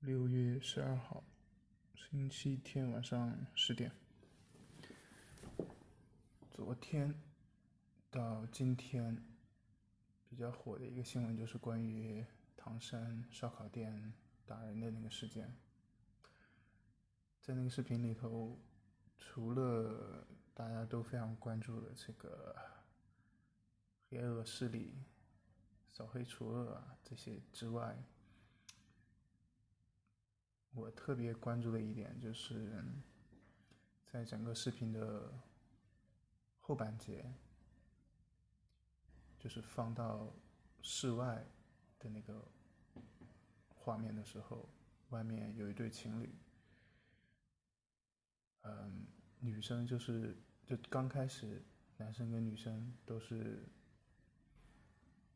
六月十二号，星期天晚上十点。昨天到今天比较火的一个新闻就是关于唐山烧烤店打人的那个事件。在那个视频里头，除了大家都非常关注的这个黑恶势力扫黑除恶啊这些之外，我特别关注的一点就是，在整个视频的后半截，就是放到室外的那个画面的时候，外面有一对情侣，嗯，女生就是就刚开始，男生跟女生都是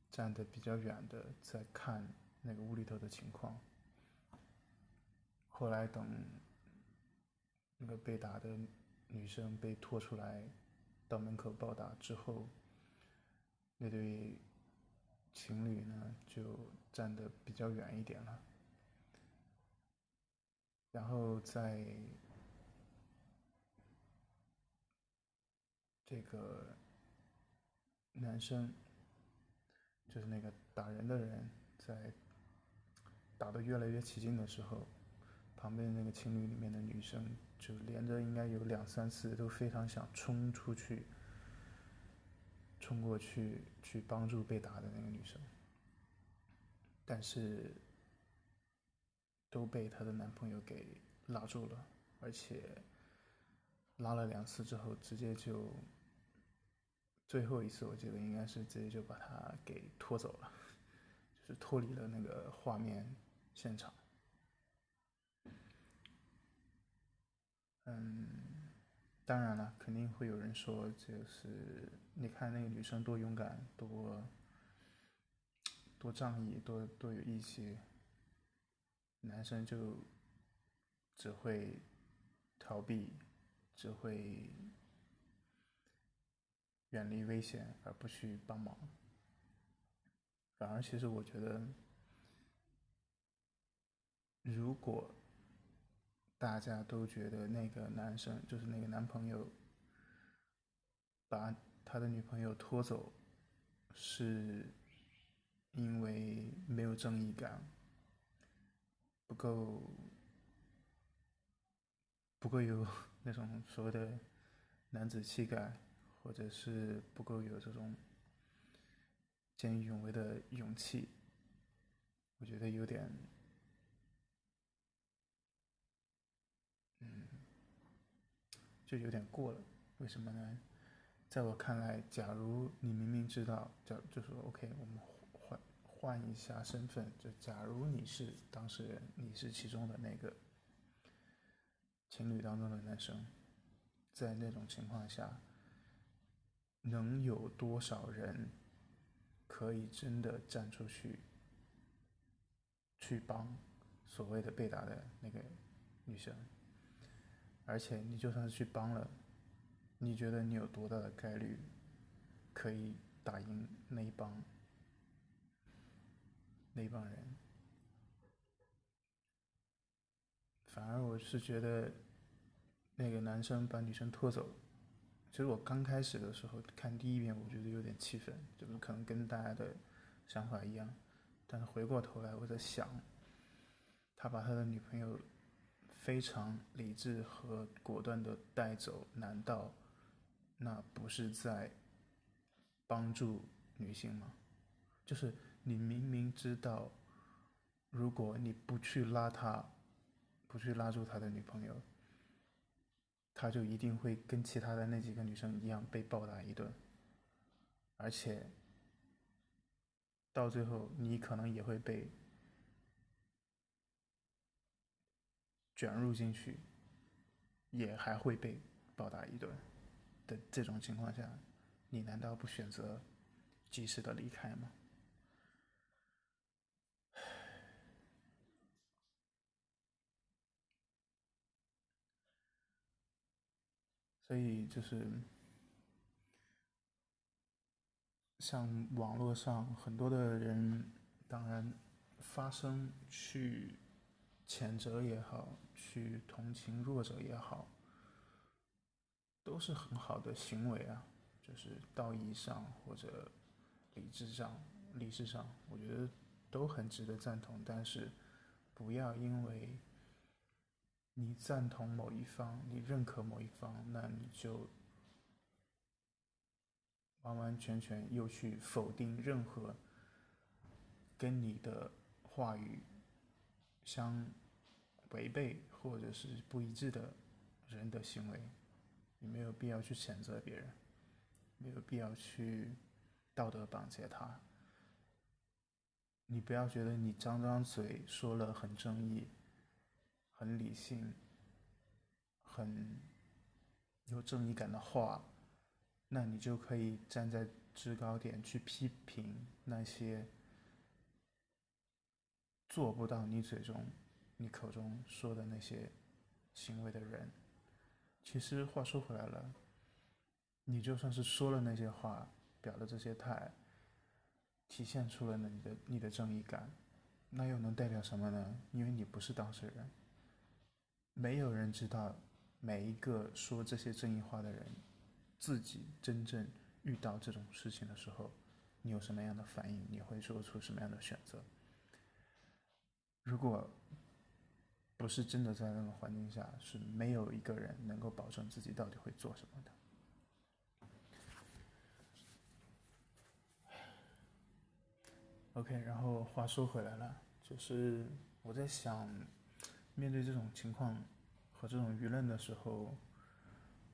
站的比较远的，在看那个屋里头的情况。后来等那个被打的女生被拖出来到门口暴打之后，那对情侣呢就站得比较远一点了。然后在这个男生，就是那个打人的人，在打得越来越起劲的时候。旁边那个情侣里面的女生，就连着应该有两三次都非常想冲出去，冲过去去帮助被打的那个女生，但是都被她的男朋友给拉住了，而且拉了两次之后，直接就最后一次我记得应该是直接就把她给拖走了，就是脱离了那个画面现场。嗯，当然了，肯定会有人说，就是你看那个女生多勇敢，多多仗义，多多有义气，男生就只会逃避，只会远离危险，而不去帮忙。反而，其实我觉得，如果。大家都觉得那个男生就是那个男朋友，把他的女朋友拖走，是因为没有正义感，不够不够有 那种所谓的男子气概，或者是不够有这种见义勇为的勇气，我觉得有点。就有点过了，为什么呢？在我看来，假如你明明知道，就就说 OK，我们换换一下身份，就假如你是当事人，你是其中的那个情侣当中的男生，在那种情况下，能有多少人可以真的站出去去帮所谓的被打的那个女生？而且你就算是去帮了，你觉得你有多大的概率可以打赢那一帮那一帮人？反而我是觉得那个男生把女生拖走，其实我刚开始的时候看第一遍，我觉得有点气愤，就是可能跟大家的想法一样。但是回过头来我在想，他把他的女朋友。非常理智和果断的带走，难道那不是在帮助女性吗？就是你明明知道，如果你不去拉他，不去拉住他的女朋友，他就一定会跟其他的那几个女生一样被暴打一顿，而且到最后你可能也会被。卷入进去，也还会被暴打一顿的这种情况下，你难道不选择及时的离开吗？所以就是像网络上很多的人，当然发声去。谴责也好，去同情弱者也好，都是很好的行为啊，就是道义上或者理智上、理智上，我觉得都很值得赞同。但是，不要因为你赞同某一方，你认可某一方，那你就完完全全又去否定任何跟你的话语相。违背或者是不一致的人的行为，你没有必要去谴责别人，没有必要去道德绑架他。你不要觉得你张张嘴说了很正义、很理性、很有正义感的话，那你就可以站在制高点去批评那些做不到你嘴中。你口中说的那些行为的人，其实话说回来了，你就算是说了那些话，表了这些态，体现出了你的你的正义感，那又能代表什么呢？因为你不是当事人，没有人知道每一个说这些正义话的人，自己真正遇到这种事情的时候，你有什么样的反应？你会做出什么样的选择？如果。不是真的在那个环境下，是没有一个人能够保证自己到底会做什么的。OK，然后话说回来了，就是我在想，面对这种情况和这种舆论的时候，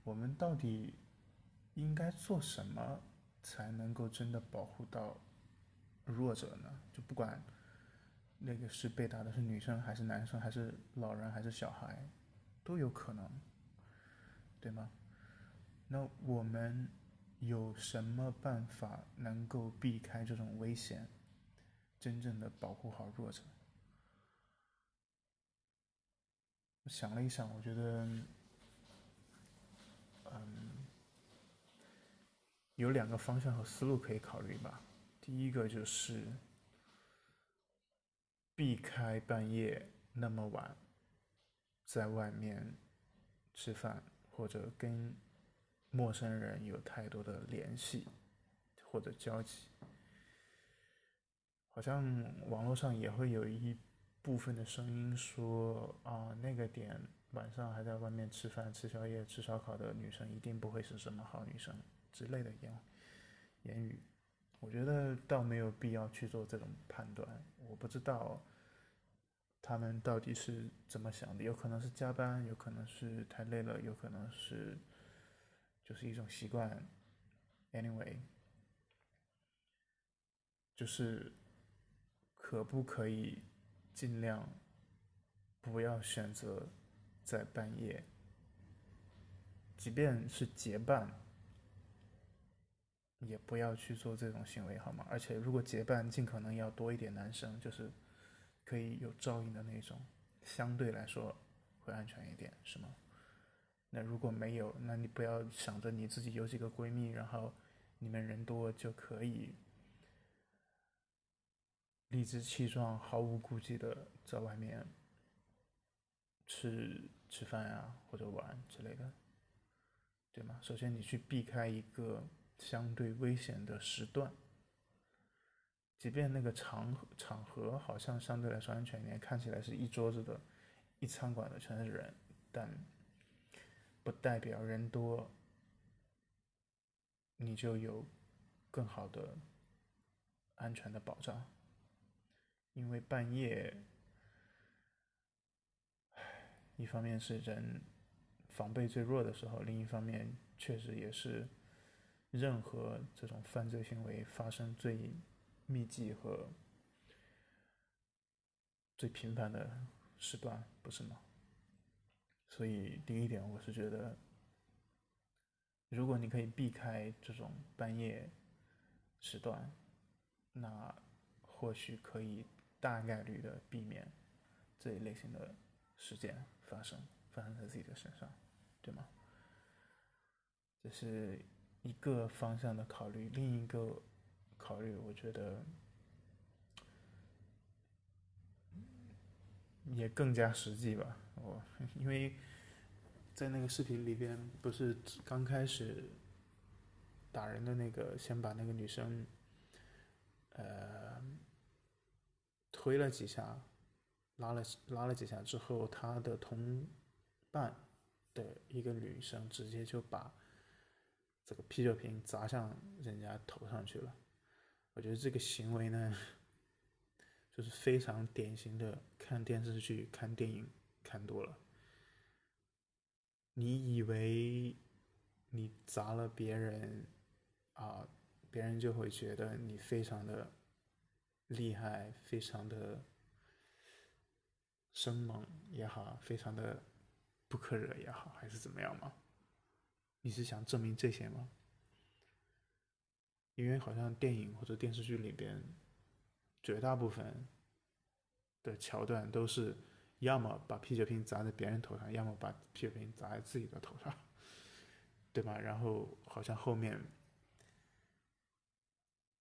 我们到底应该做什么才能够真的保护到弱者呢？就不管。那个是被打的是女生还是男生还是老人还是小孩，都有可能，对吗？那我们有什么办法能够避开这种危险，真正的保护好弱者？我想了一想，我觉得，嗯，有两个方向和思路可以考虑吧。第一个就是。避开半夜那么晚在外面吃饭，或者跟陌生人有太多的联系或者交集。好像网络上也会有一部分的声音说啊，那个点晚上还在外面吃饭、吃宵夜、吃烧烤的女生一定不会是什么好女生之类的言言语。我觉得倒没有必要去做这种判断，我不知道他们到底是怎么想的，有可能是加班，有可能是太累了，有可能是就是一种习惯。Anyway，就是可不可以尽量不要选择在半夜，即便是结伴。也不要去做这种行为，好吗？而且如果结伴，尽可能要多一点男生，就是可以有照应的那种，相对来说会安全一点，是吗？那如果没有，那你不要想着你自己有几个闺蜜，然后你们人多就可以理直气壮、毫无顾忌的在外面吃吃饭啊，或者玩之类的，对吗？首先，你去避开一个。相对危险的时段，即便那个场场合好像相对来说安全一点，看起来是一桌子的，一餐馆的全是人，但不代表人多你就有更好的安全的保障，因为半夜，一方面是人防备最弱的时候，另一方面确实也是。任何这种犯罪行为发生最密集和最频繁的时段，不是吗？所以第一点，我是觉得，如果你可以避开这种半夜时段，那或许可以大概率的避免这一类型的事件发生，发生在自己的身上，对吗？这是。一个方向的考虑，另一个考虑，我觉得也更加实际吧。我 因为在那个视频里边，不是刚开始打人的那个，先把那个女生呃推了几下，拉了拉了几下之后，他的同伴的一个女生直接就把这个啤酒瓶砸向人家头上去了。我觉得这个行为呢。就是非常典型的看电视剧、看电影看多了。你以为你砸了别人啊，别人就会觉得你非常的厉害，非常的生猛也好，非常的不可惹也好，还是怎么样吗？你是想证明这些吗？因为好像电影或者电视剧里边。绝大部分的桥段都是要么把啤酒瓶砸在别人头上，要么把啤酒瓶砸在自己的头上，对吧？然后好像后面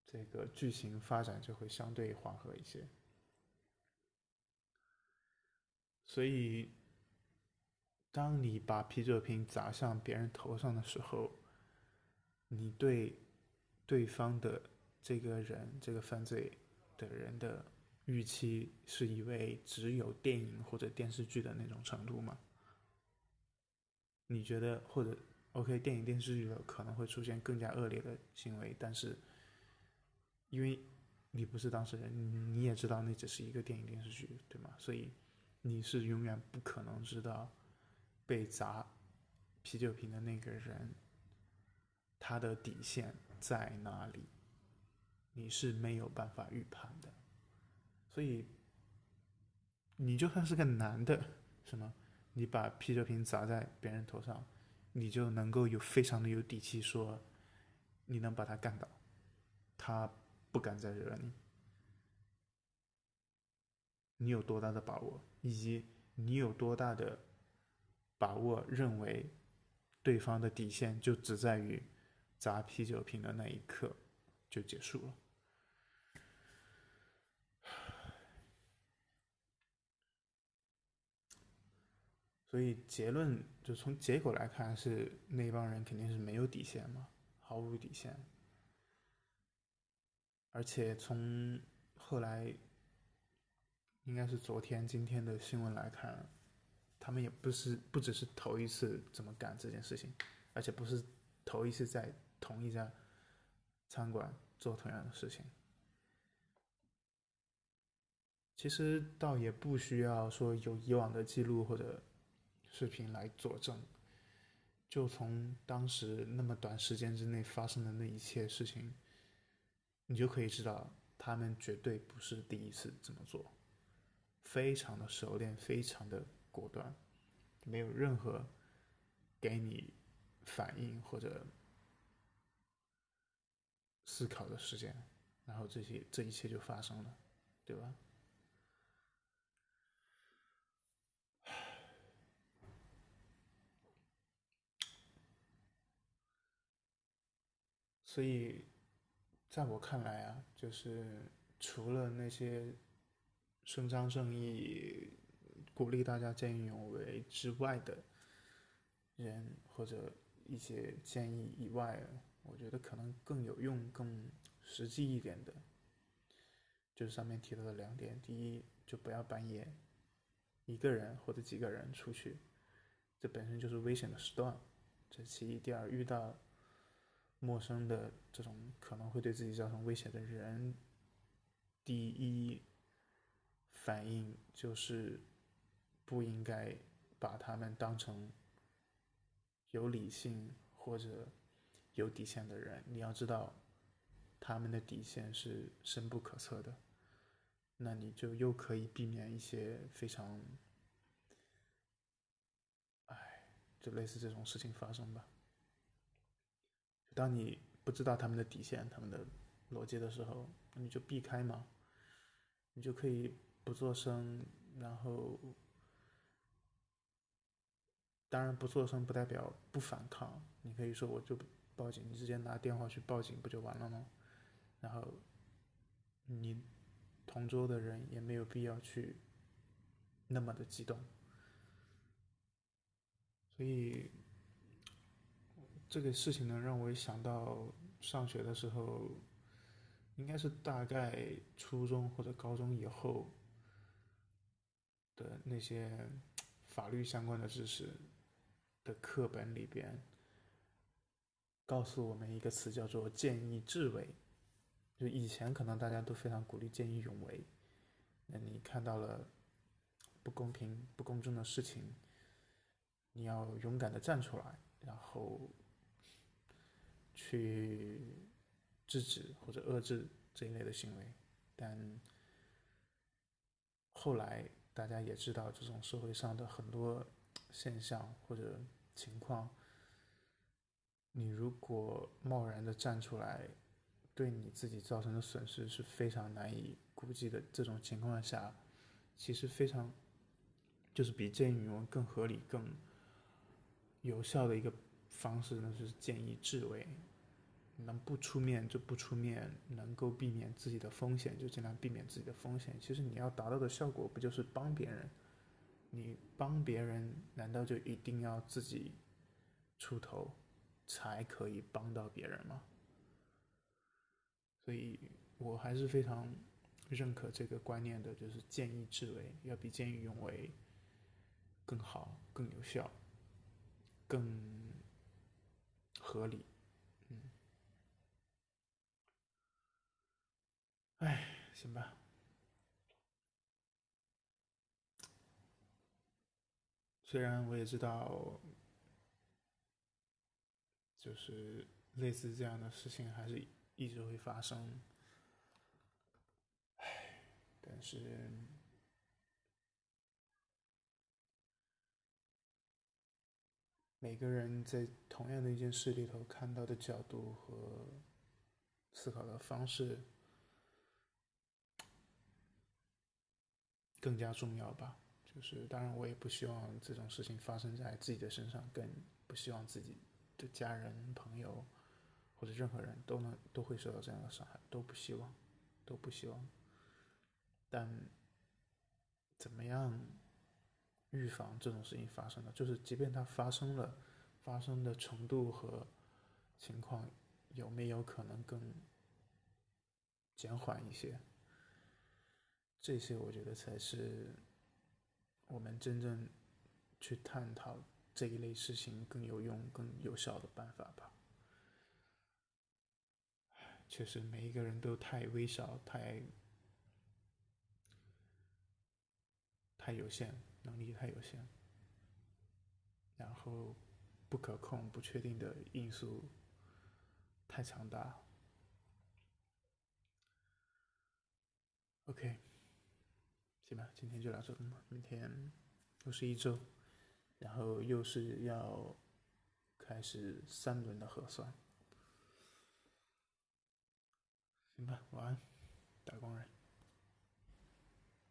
这个剧情发展就会相对缓和一些。所以，当你把啤酒瓶砸向别人头上的时候，你对对方的这个人这个犯罪。的人的预期是以为只有电影或者电视剧的那种程度吗？你觉得或者 OK 电影电视剧的可能会出现更加恶劣的行为，但是因为你不是当事人，你也知道那只是一个电影电视剧，对吗？所以你是永远不可能知道被砸啤酒瓶的那个人他的底线在哪里。你是没有办法预判的，所以你就算是个男的，什么，你把啤酒瓶砸在别人头上，你就能够有非常的有底气说，你能把他干倒，他不敢再惹你。你有多大的把握，以及你有多大的把握认为对方的底线就只在于砸啤酒瓶的那一刻就结束了。所以结论就从结果来看，是那帮人肯定是没有底线嘛，毫无底线。而且从后来，应该是昨天、今天的新闻来看，他们也不是不只是头一次这么干这件事情，而且不是头一次在同一家餐馆做同样的事情。其实倒也不需要说有以往的记录或者。视频来佐证，就从当时那么短时间之内发生的那一切事情，你就可以知道，他们绝对不是第一次这么做，非常的熟练，非常的果断，没有任何给你反应或者思考的时间，然后这些这一切就发生了，对吧？所以，在我看来啊，就是除了那些伸张正义、鼓励大家见义勇为之外的人，或者一些建议以外，我觉得可能更有用、更实际一点的，就是上面提到的两点：第一，就不要半夜一个人或者几个人出去，这本身就是危险的时段；这其一。第二，遇到。陌生的这种可能会对自己造成威胁的人，第一反应就是不应该把他们当成有理性或者有底线的人。你要知道，他们的底线是深不可测的，那你就又可以避免一些非常，哎，就类似这种事情发生吧。当你不知道他们的底线、他们的逻辑的时候，你就避开嘛，你就可以不做声，然后，当然不做声不代表不反抗，你可以说我就报警，你直接拿电话去报警不就完了吗？然后，你同桌的人也没有必要去那么的激动。所以这个事情呢，让我想到上学的时候，应该是大概初中或者高中以后的那些法律相关的知识的课本里边，告诉我们一个词叫做“见义智为”。就以前可能大家都非常鼓励见义勇为，那你看到了不公平、不公正的事情。你要勇敢的站出来，然后去制止或者遏制这一类的行为。但后来大家也知道，这种社会上的很多现象或者情况，你如果贸然的站出来，对你自己造成的损失是非常难以估计的。这种情况下，其实非常就是比见义勇为更合理、更。有效的一个方式呢，就是见义智为，能不出面就不出面，能够避免自己的风险就尽量避免自己的风险。其实你要达到的效果不就是帮别人？你帮别人，难道就一定要自己出头才可以帮到别人吗？所以我还是非常认可这个观念的，就是见义智为要比见义勇为更好、更有效。更合理，嗯，哎，行吧。虽然我也知道，就是类似这样的事情还是一直会发生，唉，但是。每个人在同样的一件事里头看到的角度和思考的方式更加重要吧。就是当然，我也不希望这种事情发生在自己的身上，更不希望自己的家人、朋友或者任何人都能都会受到这样的伤害，都不希望，都不希望。但怎么样？预防这种事情发生呢，就是即便它发生了，发生的程度和情况有没有可能更减缓一些？这些我觉得才是我们真正去探讨这一类事情更有用、更有效的办法吧。确实，每一个人都太微小、太太有限。能力太有限，然后不可控、不确定的因素太强大。OK，行吧，今天就到这吧。明天又是一周，然后又是要开始三轮的核酸。行吧，晚安，打工人。